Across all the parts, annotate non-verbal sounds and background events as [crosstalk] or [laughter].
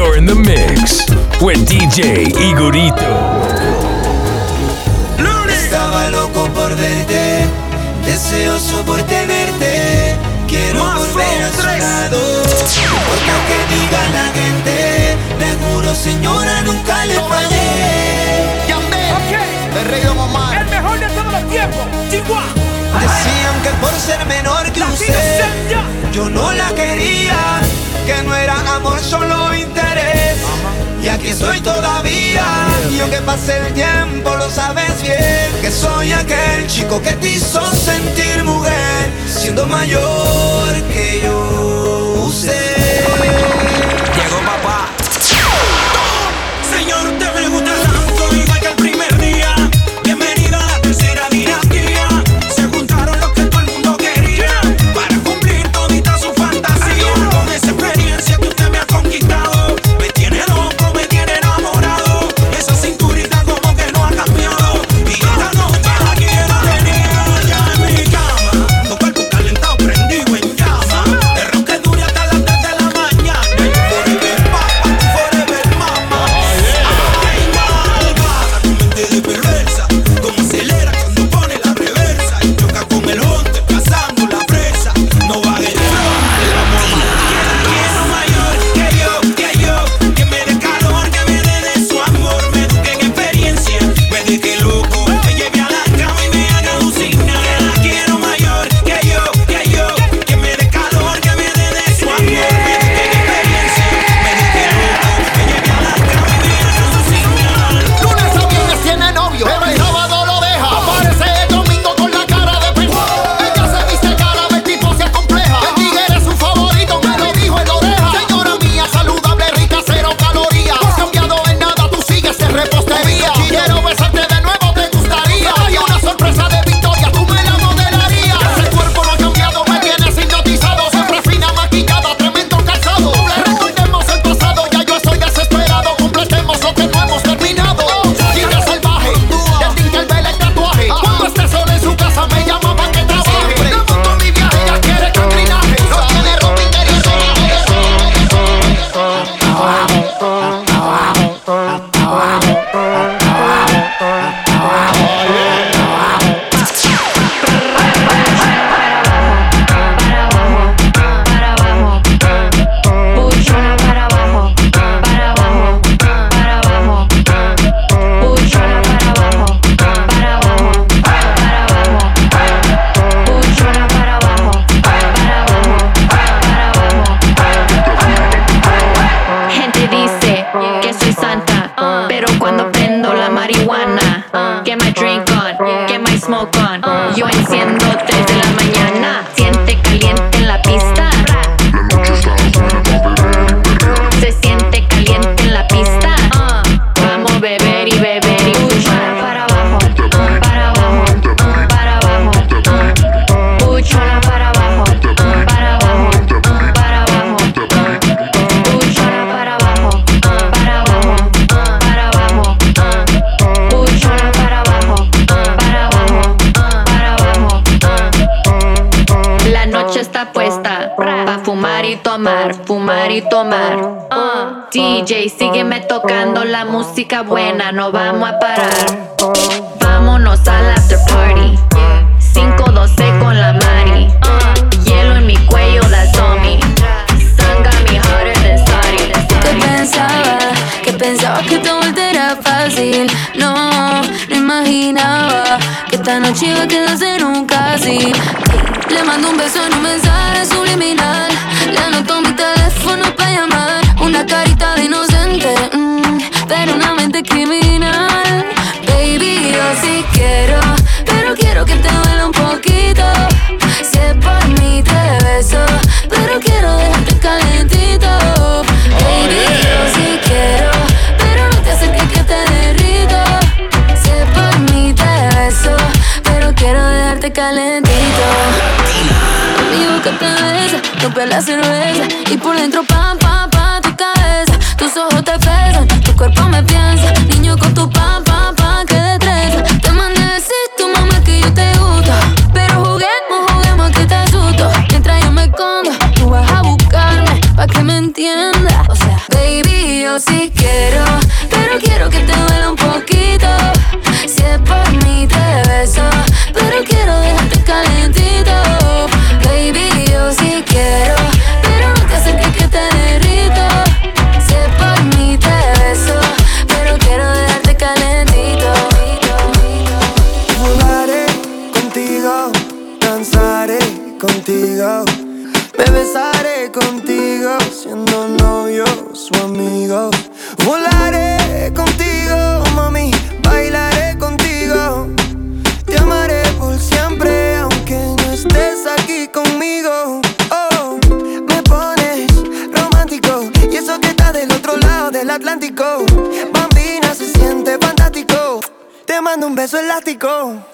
You're in the mix with DJ Igorito. Estaba loco por verte, deseoso por tenerte. Quiero volver a su lado, porque aunque diga la gente, te juro señora nunca le fallé. El rey de mamá. El mejor de todos los tiempos, Chihuahua. Decían que por ser menor que usted, yo no la quería, que no era amor solo interés. Y aquí estoy todavía, y aunque pase el tiempo lo sabes bien, que soy aquel chico que te hizo sentir mujer, siendo mayor que yo usted. Y tomar, fumar y tomar. Uh, DJ, sígueme tocando la música buena, no vamos a parar. Vámonos al after party. 512 con la Mari. Uh, hielo en mi cuello, on me. Sun got me hotter than Saudi. que pensaba, que pensaba que todo era fácil. No, no imaginaba esta noche iba a quedarse en un casi. Le mando un beso en un mensaje subliminal. Le anoto mi teléfono para llamar. Una carita de inocente, mm, pero una mente criminal. Baby, yo sí calentito. Digo que atraviesa, rompe la cerveza y por dentro pam, pam, pam, tu cabeza. Tus ojos te pesan, tu cuerpo me piensa. Niño con tu pam, pam, pam, que destreza. Te mandé decir tu mamá que yo te gusto. Pero juguemos, juguemos que te asusto. Mientras yo me escondo, tú vas a buscarme pa' que me entienda. O sea, baby, yo sí quiero, pero quiero que te duela un poquito. Si es por mí, te beso. talented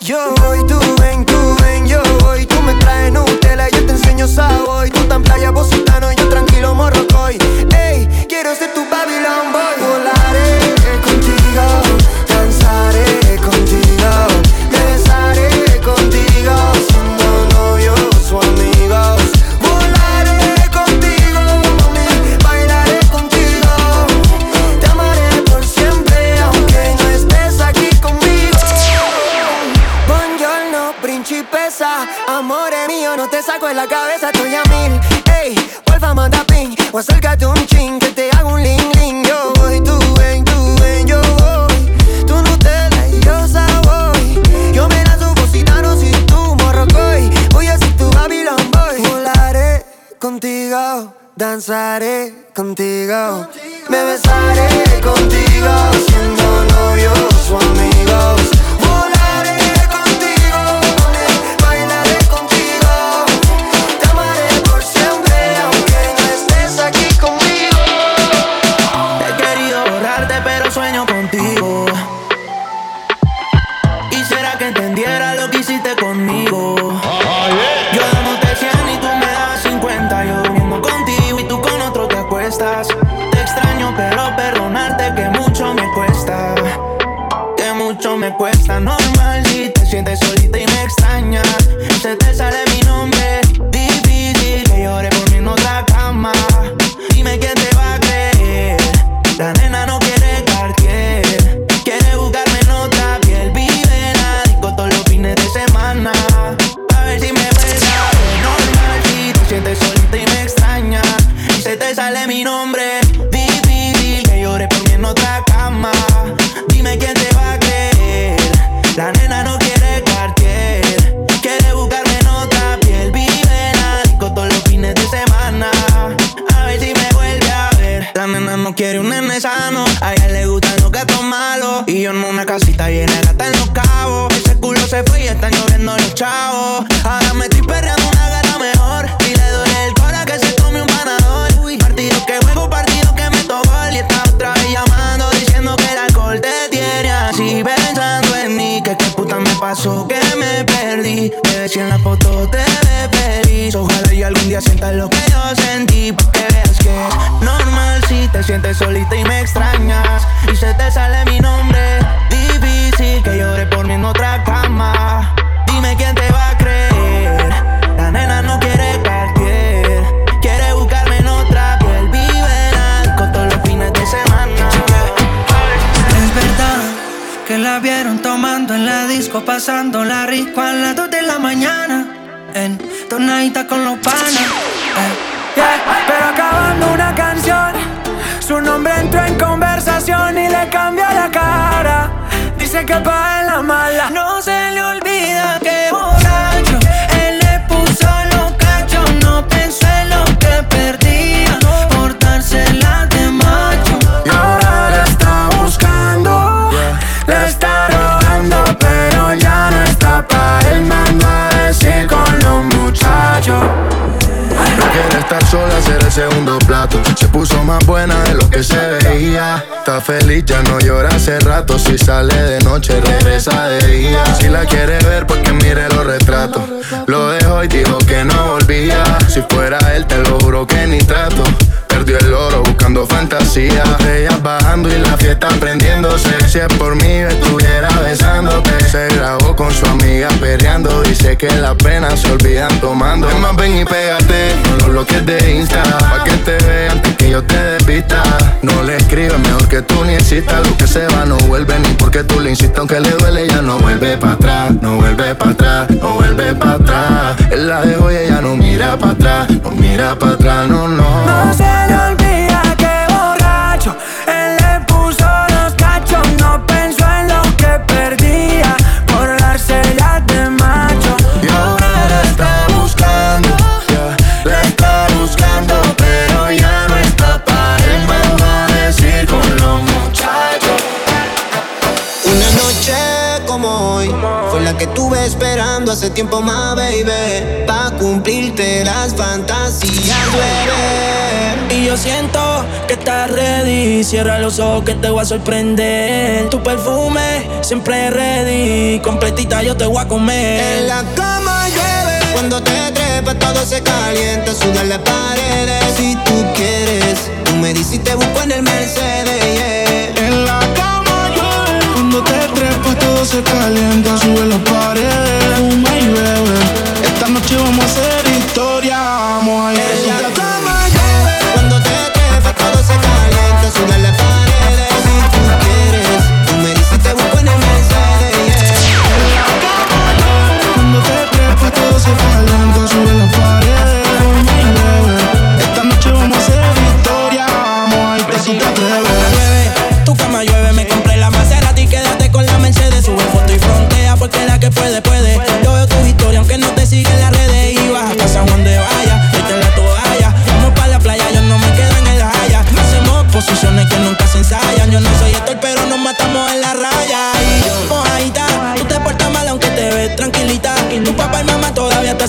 Yo voy, tú ven, tú ven, yo voy. Tú me traes Nutella, yo te enseño Savoy. Tú tan playa, vos sultano, yo tranquilo morrocoy. Ey, quiero ser tu Babylon Boy. Volaré contigo. pues la cabeza tuya mil. Ey, porfa, manda ping, o acércate un ching, que te hago un ling ling. Yo voy, tú ven, tú ven, yo voy. Tú Nutella y yo Savoy. Yo me lanzo cocinando si tú morrocoy. Voy a ser tu Babylon Boy. Volaré contigo, danzaré contigo. contigo. Me besaré contigo, siendo novios o amigos. Si la quiere ver, pues que mire los retratos. Lo dejó y dijo que no volvía. Si fuera él, te lo juro que ni trato mordió el oro buscando fantasía. Botellas bajando y la fiesta prendiéndose. Si es por mí, estuviera besándote. Se grabó con su amiga perreando. Dice que las penas se olvidan tomando. Es más, ven y pégate con los bloques de Insta. Pa' que te vean antes que yo te despista. No le escribas, mejor que tú ni existas. Lo que se va no vuelve ni porque tú le insistas. Aunque le duele, ya no vuelve para atrás. No vuelve para atrás, no vuelve para atrás. Él la dejó y ella no mira para atrás. No mira para atrás, no. no hace tiempo más, baby. Pa' cumplirte las fantasías. Y yo siento que estás ready. Cierra los ojos que te voy a sorprender. Tu perfume siempre ready. Completita yo te voy a comer. En la cama llueve. Cuando te trepas todo se calienta. Sudan las paredes. Si tú quieres, tú me dices te busco en el Mercedes se calienta, sube los paredes, fuma y bebe. Esta noche vamos a hacer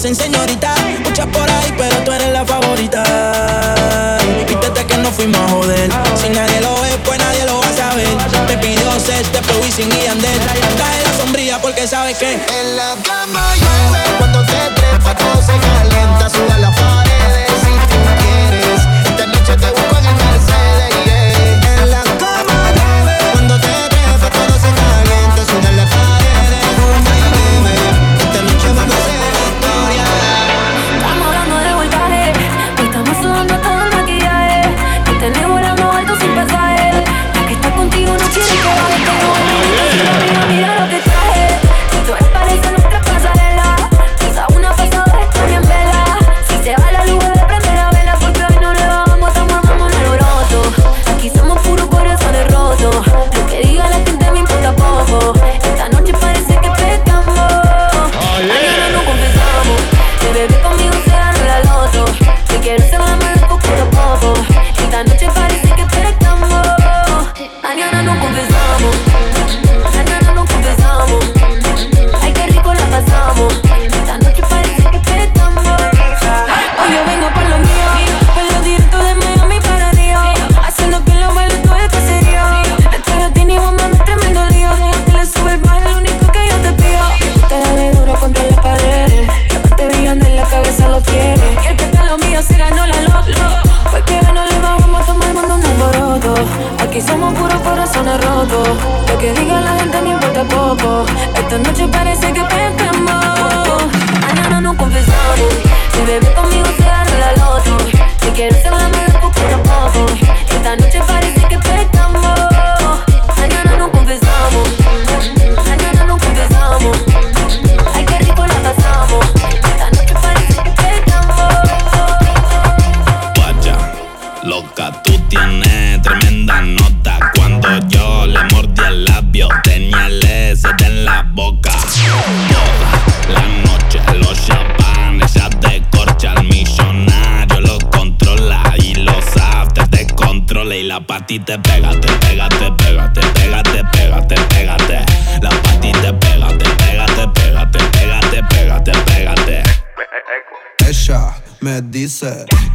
en señorita.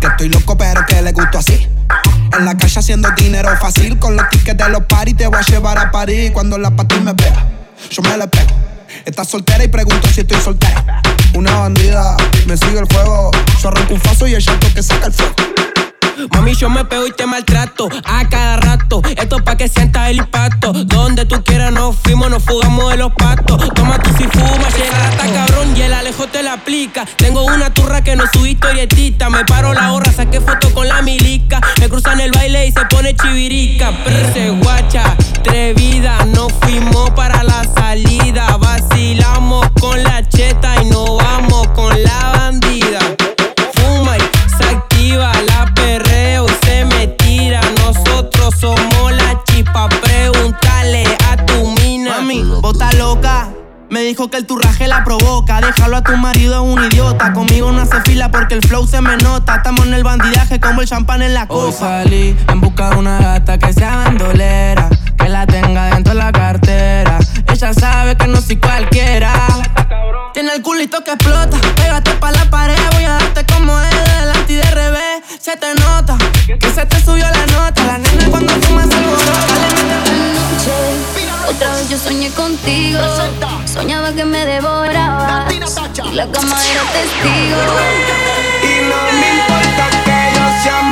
Que estoy loco, pero que le gusto así. En la calle haciendo dinero fácil. Con los tickets de los party te voy a llevar a París. Cuando la ti me vea, yo me la pego. Estás soltera y pregunto si estoy soltera. Una bandida, me sigue el fuego. Yo arranco un faso y el llanto que saca el fuego. Mami, yo me pego y te maltrato a cada rato. Esto pa' que sientas el impacto. Donde tú quieras nos fuimos, nos fugamos de los pactos. Toma tú si fumas, llega hasta cabrón y el Alejo te la aplica. Tengo una turra que no su historietita. Me paro la hora, saqué foto con la milica. Me cruzan el baile y se pone chivirica. Perse guacha, atrevida. Nos fuimos para la salida. Vacilamos con la cheta y no vamos con la bandida. Me dijo que el turraje la provoca. Déjalo a tu marido, es un idiota. Conmigo no hace fila porque el flow se me nota. Estamos en el bandidaje como el champán en la Hoy copa. salí en busca de una gata que sea bandolera, que la tenga dentro de la cartera. Ella sabe que no soy cualquiera. Tiene el culito que explota. Pégate contigo. Soñaba que me devorabas. Y la cama era testigo. Y no me importa que yo sea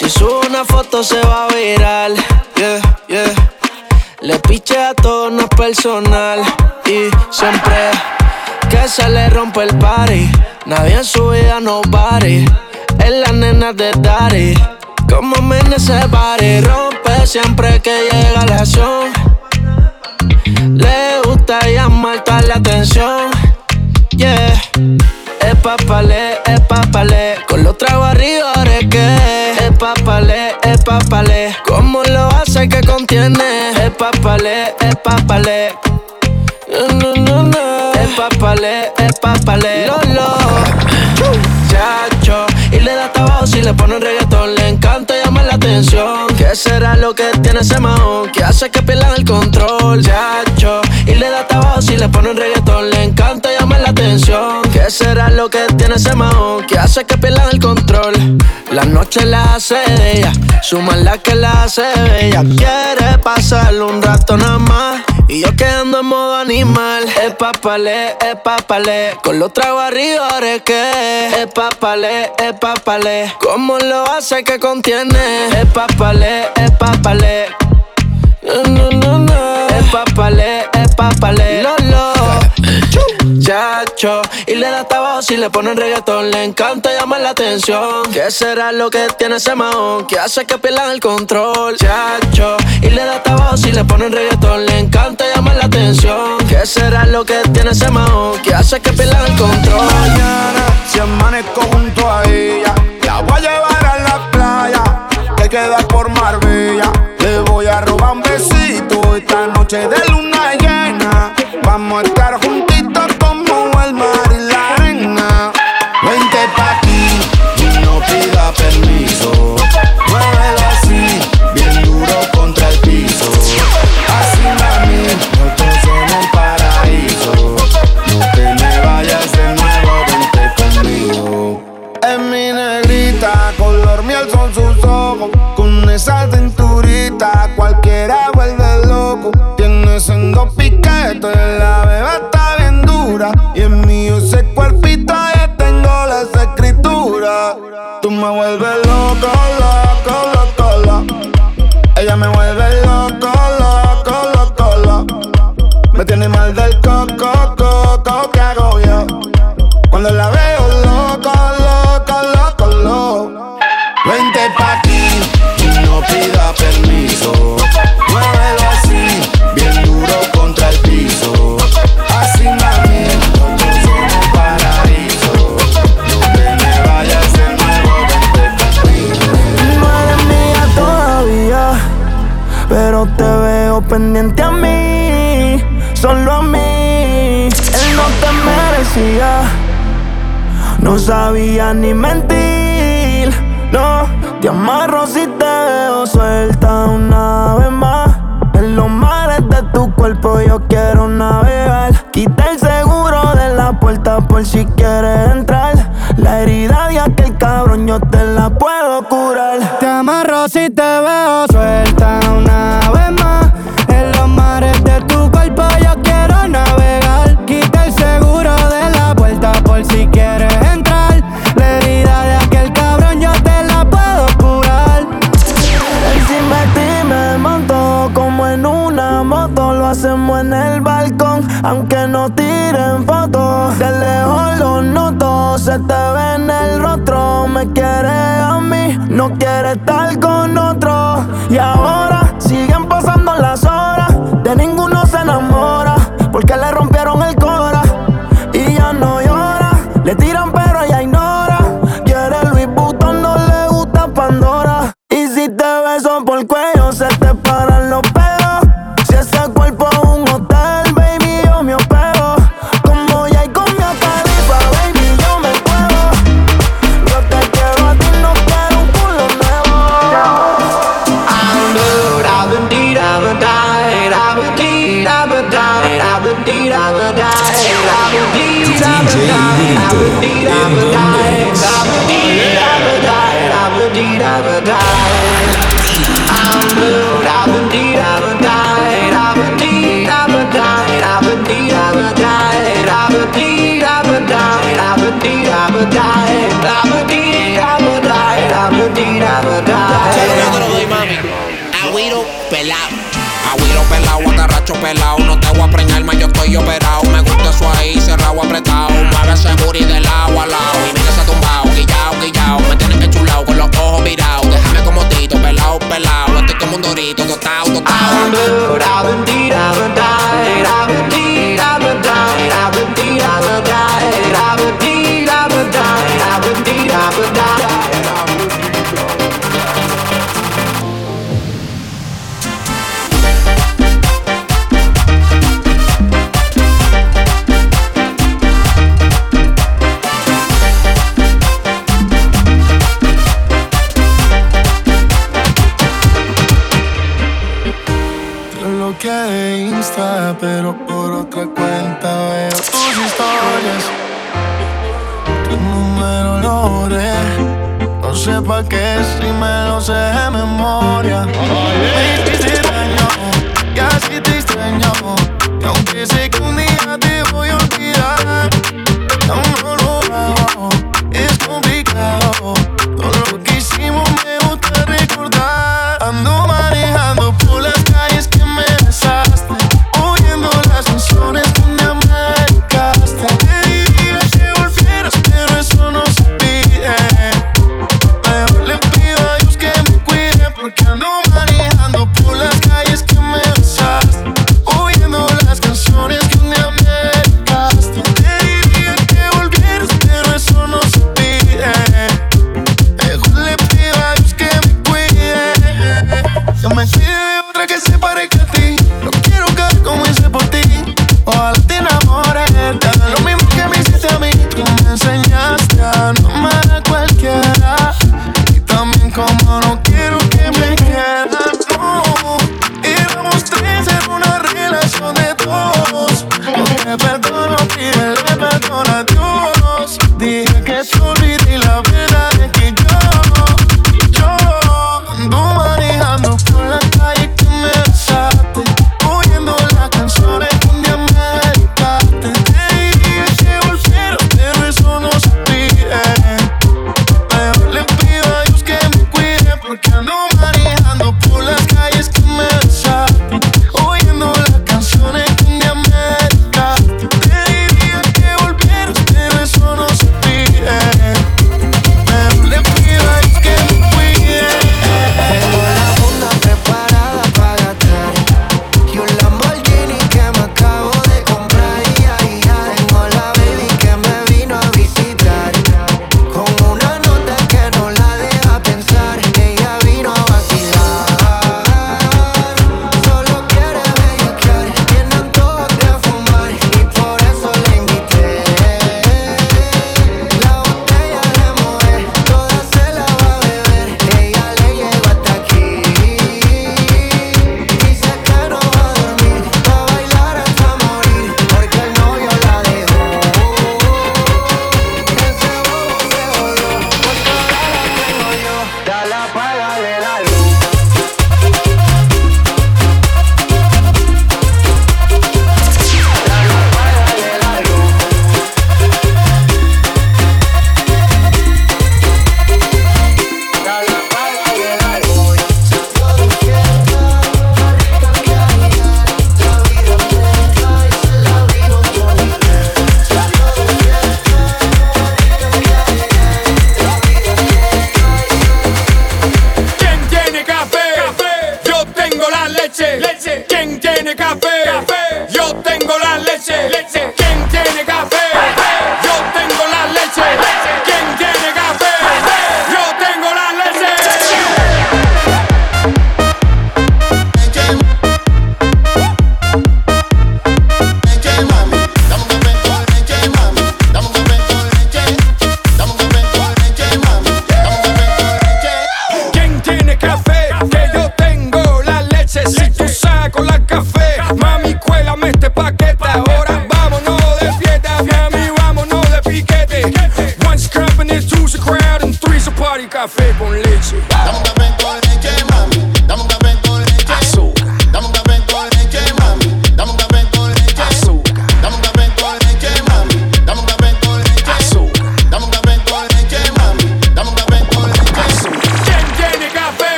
Si subo una foto se va a viral, yeah, yeah. Le piche a todo, no es personal. Y siempre que se le rompe el party, nadie en su vida no pare. Es la nena de Daddy, como me ese party. Rompe siempre que llega la acción. Le gusta llamar toda la atención, yeah. Es papale, es papale. Con los tragos arriba, es que es. ¿Cómo lo hace que contiene? Es papale, es papale. No, no, no. Es papale, es papale. Lolo. Chacho. Y le da tabaco si le ponen reggaetón. Le encanta llamar la atención. ¿Qué será lo que tiene ese mahón? Que hace que pierdan el control. Chacho. Y le da tabaco si le ponen reggaetón. Le encanta llamar la atención. ¿Qué será lo que tiene ese mahón? Que hace que pierdan el control. La noche la hace ella. Su maldad que la hace bella. Quiere pasarle un rato nada más. Y yo quedando en modo animal. Es papale, es papale. Con los tragos arriba, que es papale, es papale. ¿Cómo lo hace que contiene? Es papale, es papale. No, no, no. Es papale, es papale muchacho. Y le da trabajo si le ponen reggaetón. Le encanta llamar la atención. ¿Qué será lo que tiene ese mahón? Que hace que pierdan el control, chacho. Y le da trabajo si le ponen reggaetón. Le encanta llamar la atención. ¿Qué será lo que tiene ese mahón? Que hace que pierdan el control. Mañana, si amanezco junto a ella, la voy a llevar a la playa. Que queda por Marbella. Le voy a robar un besito esta noche de luna llena. Vamos a estar juntos ni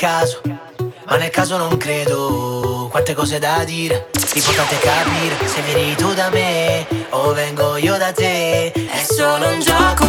caso Ma nel caso non credo. Quante cose da dire L'importante è capire. Se vieni tu da me O vengo io da te È solo un gioco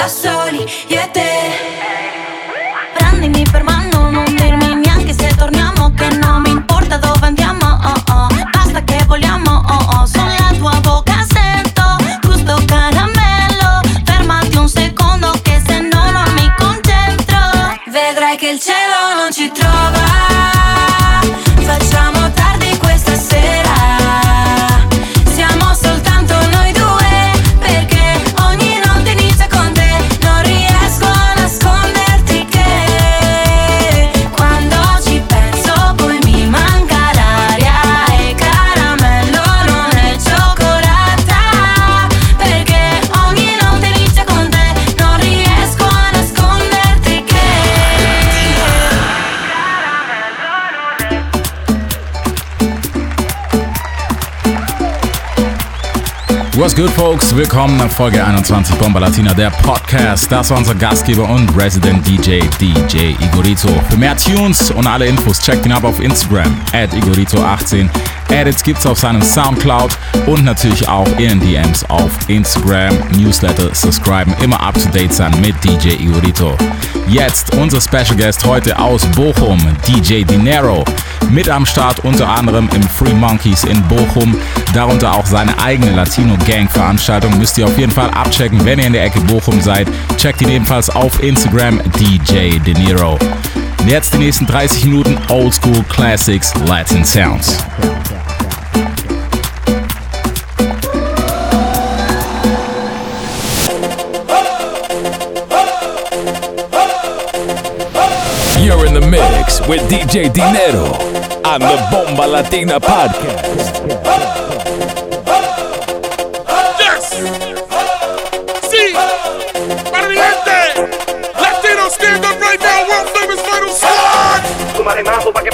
Da soli io e te good, folks? Willkommen nach Folge 21 Bomba Latina, der Podcast. Das war unser Gastgeber und Resident DJ, DJ Igorito. Für mehr Tunes und alle Infos checkt ihn ab auf Instagram, at Igorito18. Edits gibt's auf seinem Soundcloud und natürlich auch in DMs auf Instagram. Newsletter subscriben, immer up to date sein mit DJ Igorito. Jetzt unser Special Guest heute aus Bochum, DJ Dinero. Mit am Start unter anderem im Free Monkeys in Bochum, darunter auch seine eigene Latino Gang Veranstaltung. Müsst ihr auf jeden Fall abchecken, wenn ihr in der Ecke Bochum seid. Checkt ihn ebenfalls auf Instagram DJ Dinero. Jetzt die nächsten 30 Minuten Old School Classics Latin Sounds. You're in the mix with DJ Dinero on the Bomba Latina podcast. Yes. Sí. Para mi gente. Latino stand up right now. World famous Vital Squad. Súmale mambo pa' que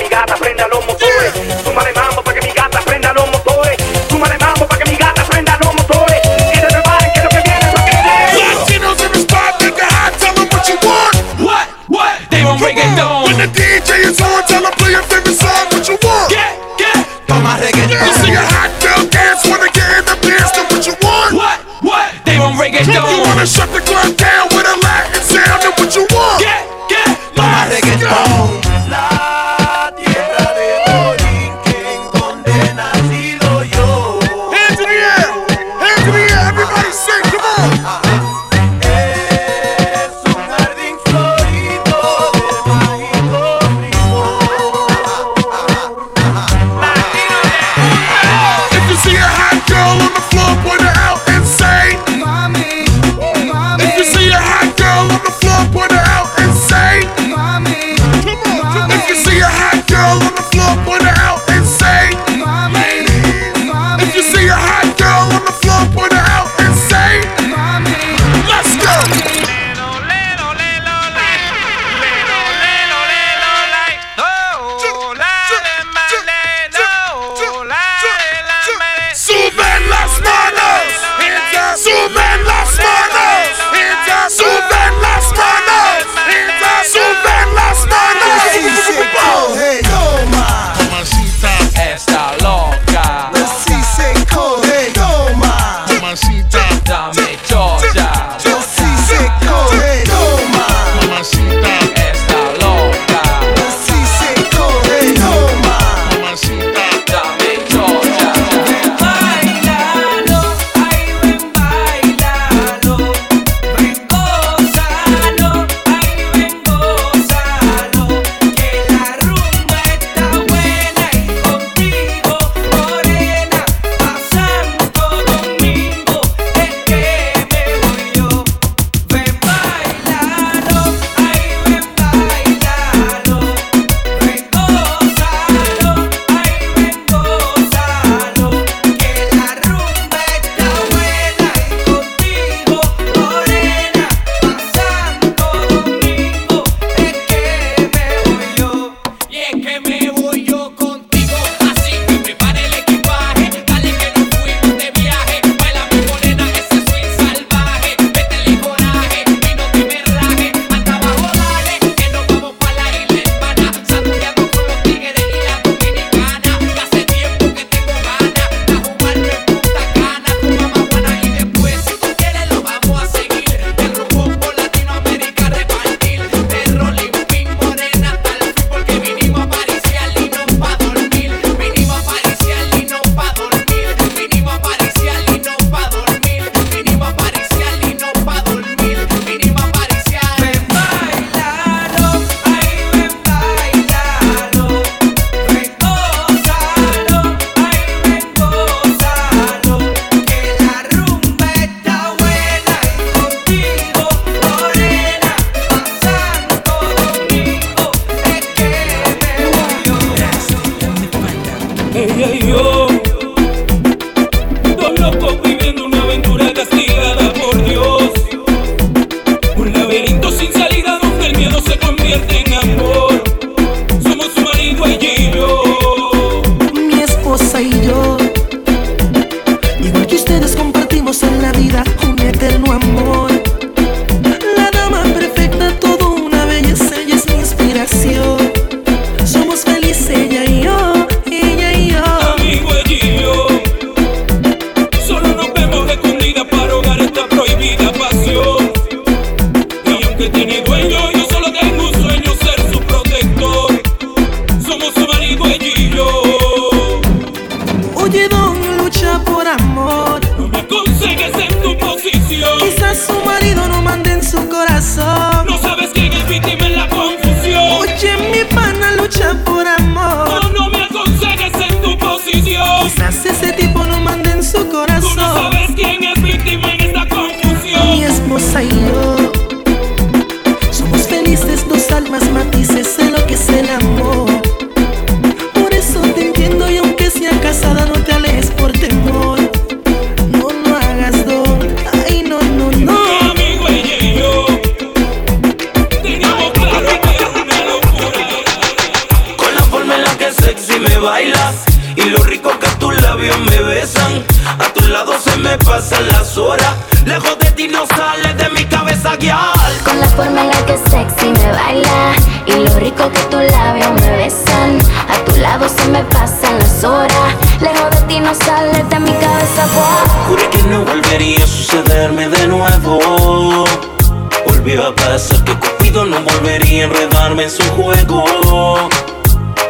playing, so I tell play a favorite song. What you want? Get, get, toma reggaeton. You see a hot girl dance, wanna get in the dance, do what you want. What, what? They want reggaeton. You wanna shut the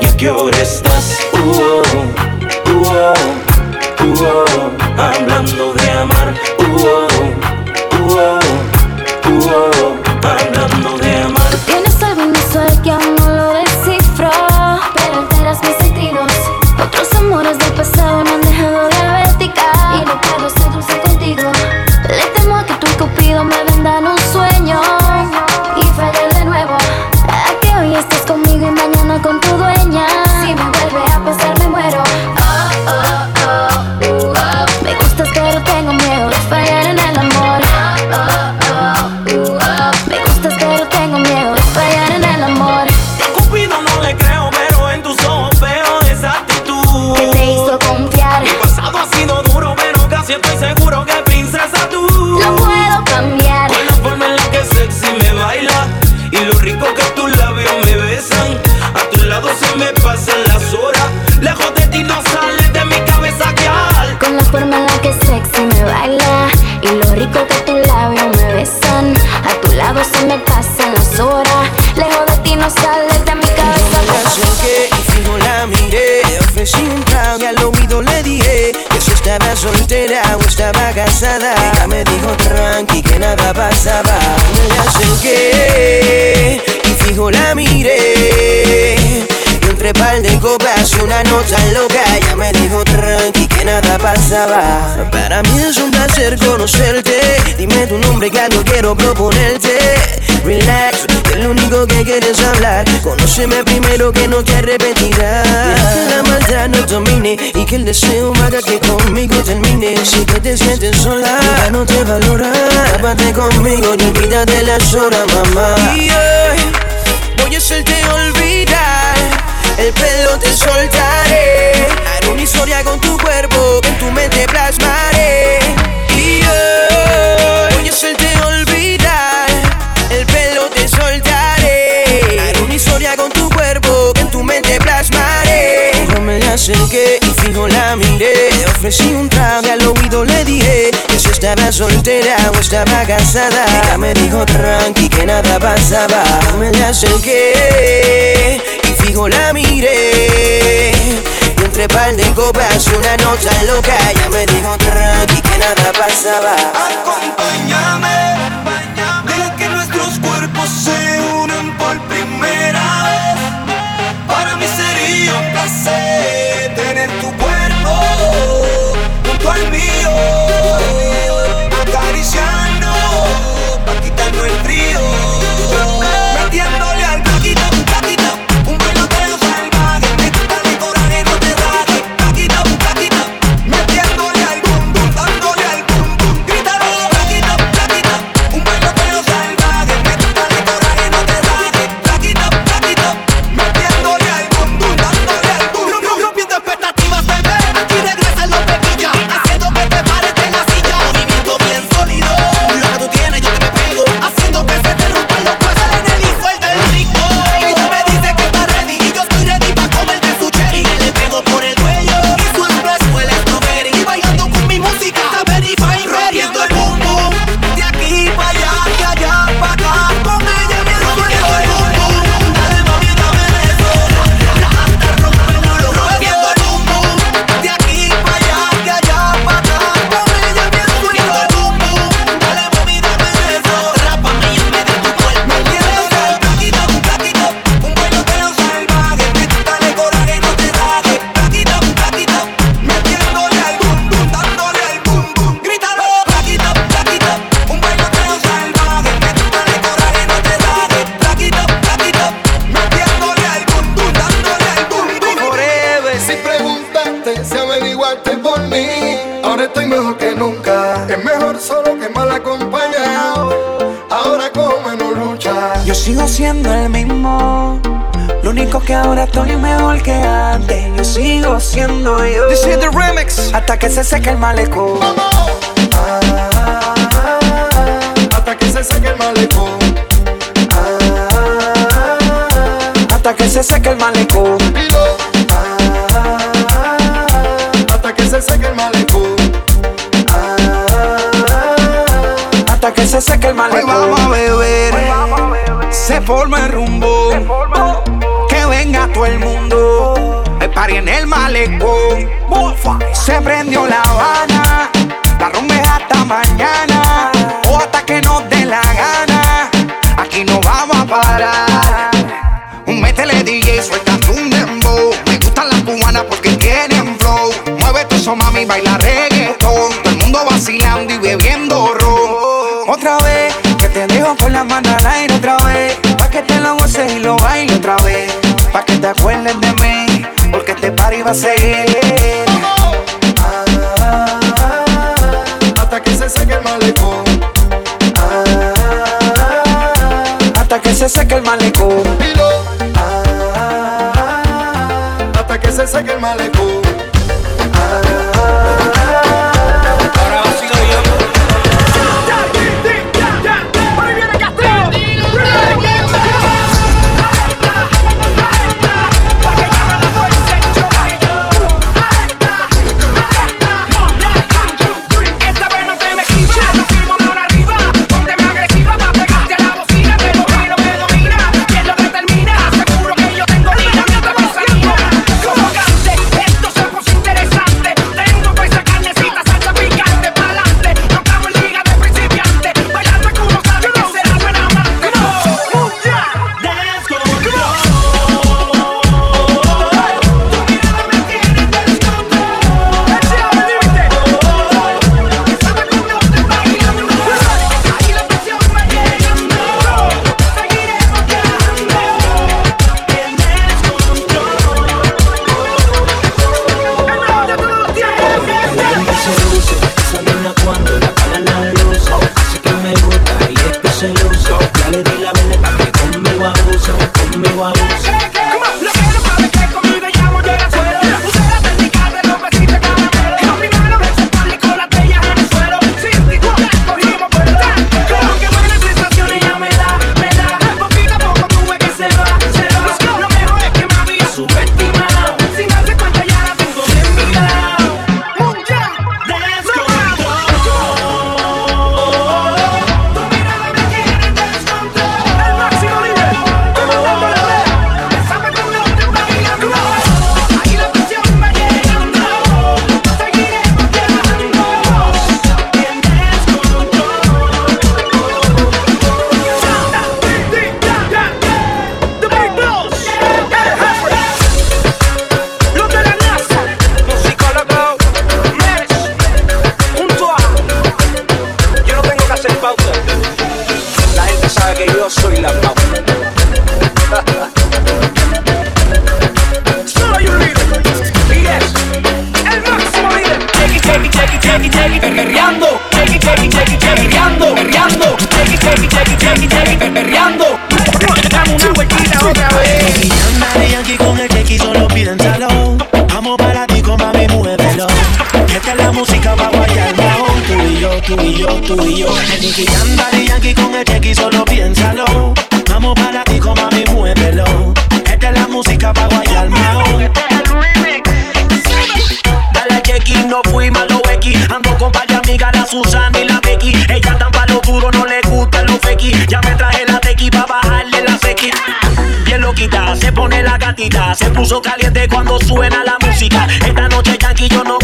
¿Y a qué hora estás? Uh, oh, uh, oh, uh, oh, hablando de amar. Uh, oh, uh, oh, uh, oh. entre de copas una noche loca. Ella me dijo tranqui que nada pasaba Para mí es un placer conocerte. Dime tu nombre que algo quiero proponerte. Relax, que es lo único que quieres hablar. Conóceme primero que no te arrepentirás. Que la maldad no domine y que el deseo haga que conmigo termine. Si que te sientes sola, ya no te valora. Tápate conmigo y olvídate las horas, mamá. Y hoy voy a hacerte olvidar el pelo te soltaré. Haré una historia con tu cuerpo que en tu mente plasmaré. Y yo voy a hacerte olvidar, el pelo te soltaré. Haré una historia con tu cuerpo que en tu mente plasmaré. Yo me la acerqué y fijo la miré. Le ofrecí un trago al oído, le dije que si estaba soltera o estaba casada. Ella me dijo tranqui que nada pasaba. Yo me la acerqué la miré. Y entre par de copas una nota loca, ya me dijo tranqui que nada pasaba. Acompáñame, deja que nuestros cuerpos se unan por primera vez. Para mí sería un placer tener tu cuerpo junto al mío, acariciando, pa' quitarnos el frío. estoy mejor que antes. Yo sigo siendo yo. This is the remix. Hasta que se seque el malecón. Hasta que se seque el malecón. hasta que se seque el malecón. hasta que se seque el malecón. hasta que se seque el malecón. Hoy vamos a beber. Hoy vamos a beber. Se forma el rumbo todo el mundo. Me paré en el malecón. Se prendió la habana. Y con el solo. Vamos para ti. Esta es la música pa' guayar bajón. Tú y yo, tú y yo, tú y yo. Y con el chequi, solo piénsalo. Vamos para ti Susan y la Becky. Ella tan pa' lo duro, no le gusta lo feki. Ya me traje la tequi pa' bajarle la sequi. Bien lo loquita, se pone la gatita. Se puso caliente cuando suena la música. Esta noche, Yankee, yo no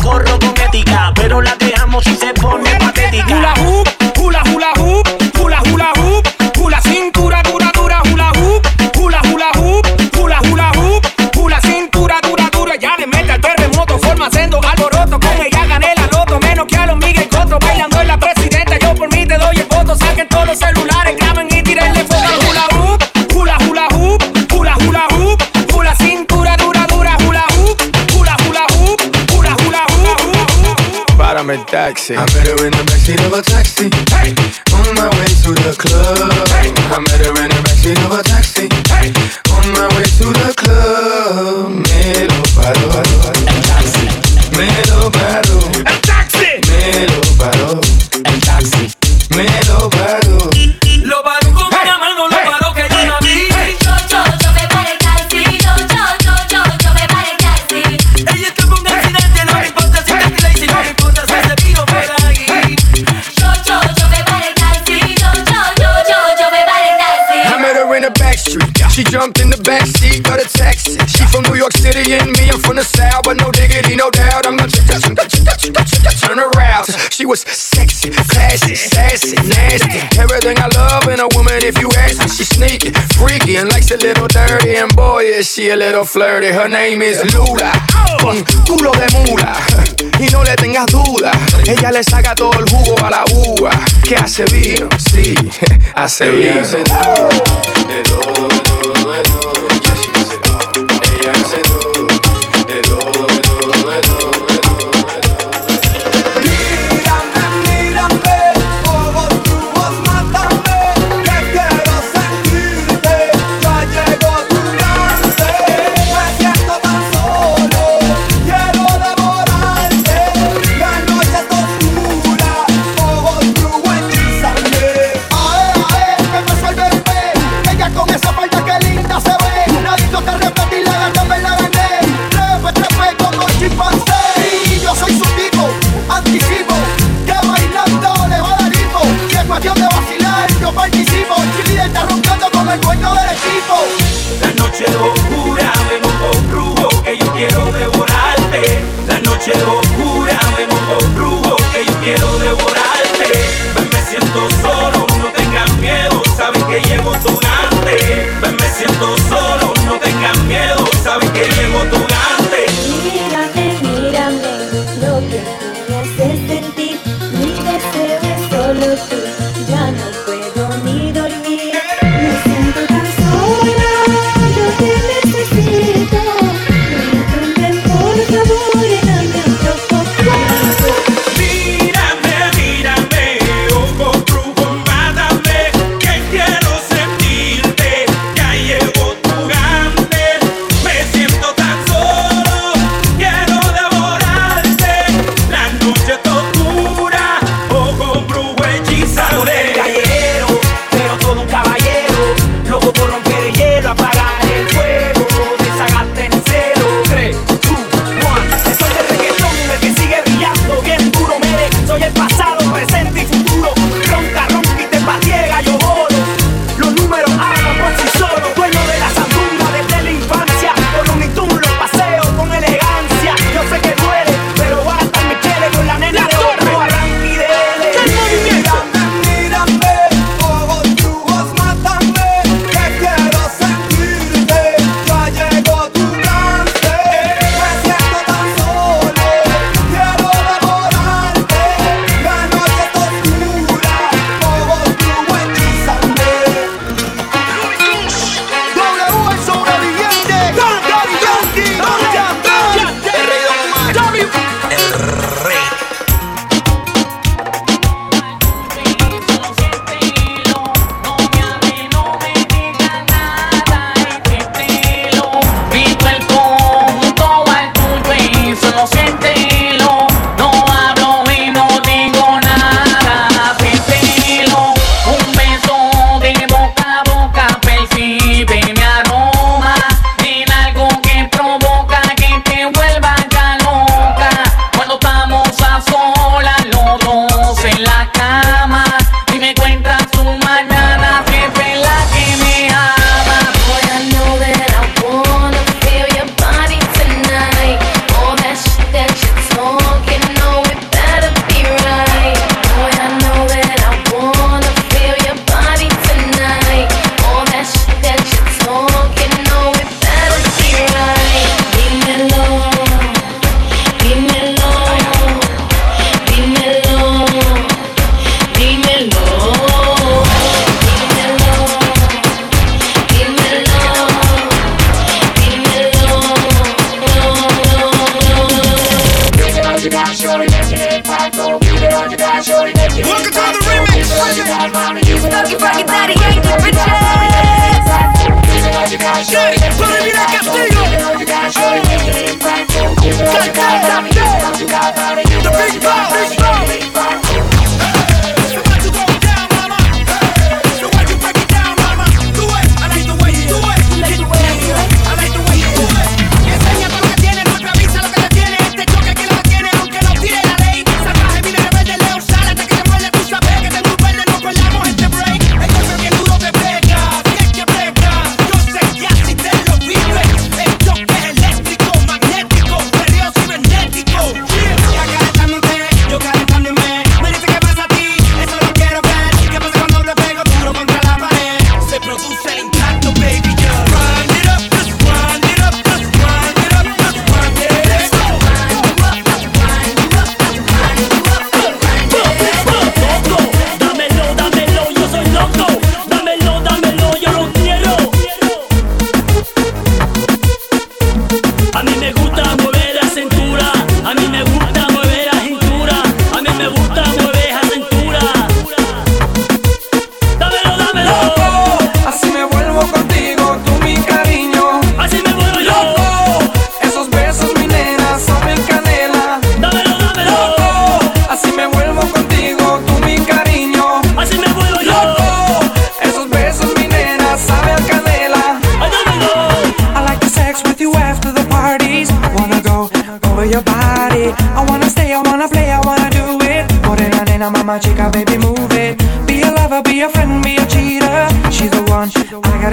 taxi. I met her in the backseat of a taxi. Hey. On my way to the club. Hey. I met her in the backseat of a taxi. Hey. On my way to the club. Me lo paro, paro. She was sexy, classy, sassy, nasty. Everything I love in a woman, if you ask me. She sneaky, freaky, and likes a little dirty. And boy, is she a little flirty. Her name is Lula, con culo de mula. Y no le tengas duda, ella le saca todo el jugo a la uva. Que hace vino, sí, [laughs] hace vino. De todo, de todo, de todo. todo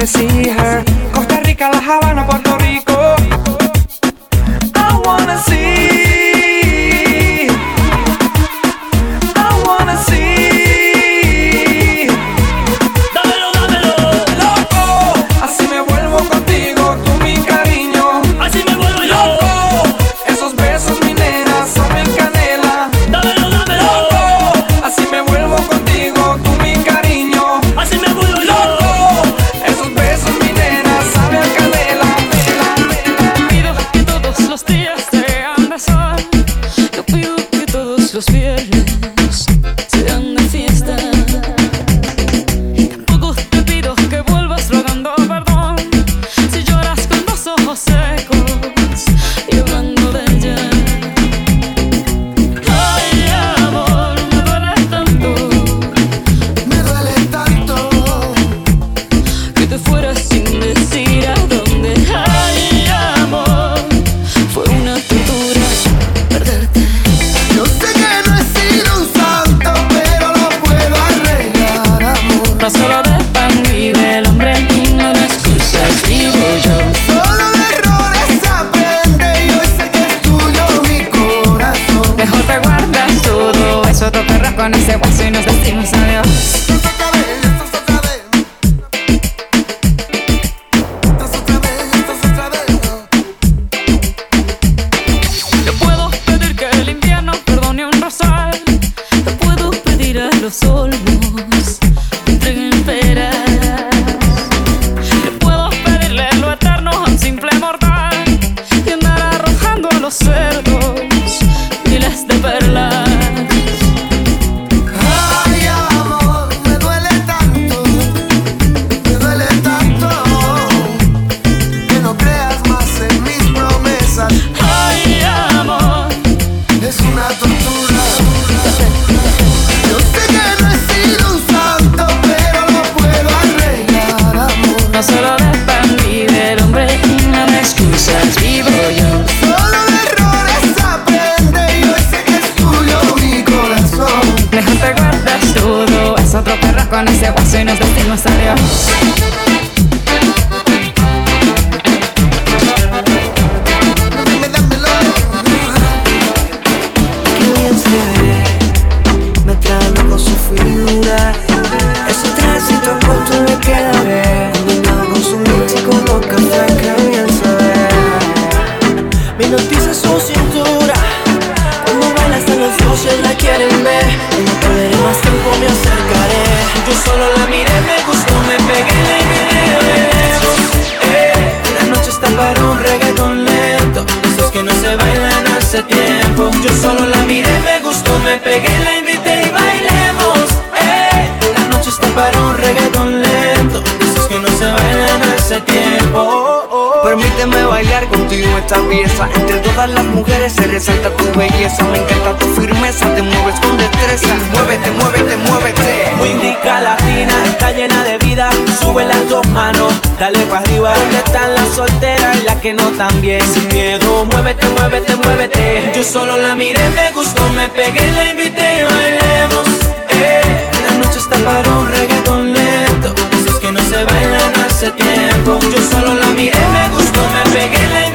I no tan bien? Sin miedo, muévete, muévete, muévete. Yo solo la miré, me gustó, me pegué, la invité bailemos. Eh. La noche está para un reggaeton lento. Esos que no se bailan hace tiempo. Yo solo la miré, me gustó, me pegué, la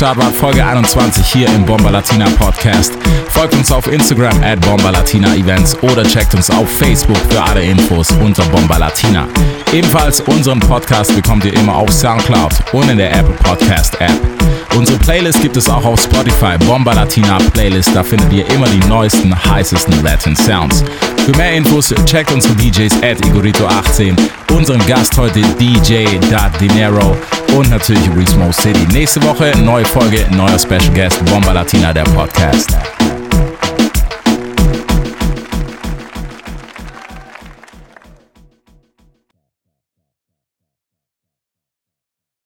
Start wart. Folge 21 hier im Bomba Latina Podcast. Folgt uns auf Instagram at Bomba Latina Events oder checkt uns auf Facebook für alle Infos unter Bomba Latina. Ebenfalls unseren Podcast bekommt ihr immer auf Soundcloud und in der Apple Podcast App. Unsere Playlist gibt es auch auf Spotify, Bomba Latina Playlist. Da findet ihr immer die neuesten, heißesten Latin Sounds. Für mehr Infos checkt unsere DJs at Igorito18, unseren Gast heute DJ Dinero und natürlich Resmo City. Nächste Woche neue Folge, neuer Special Guest, Bomba Latina, der Podcast.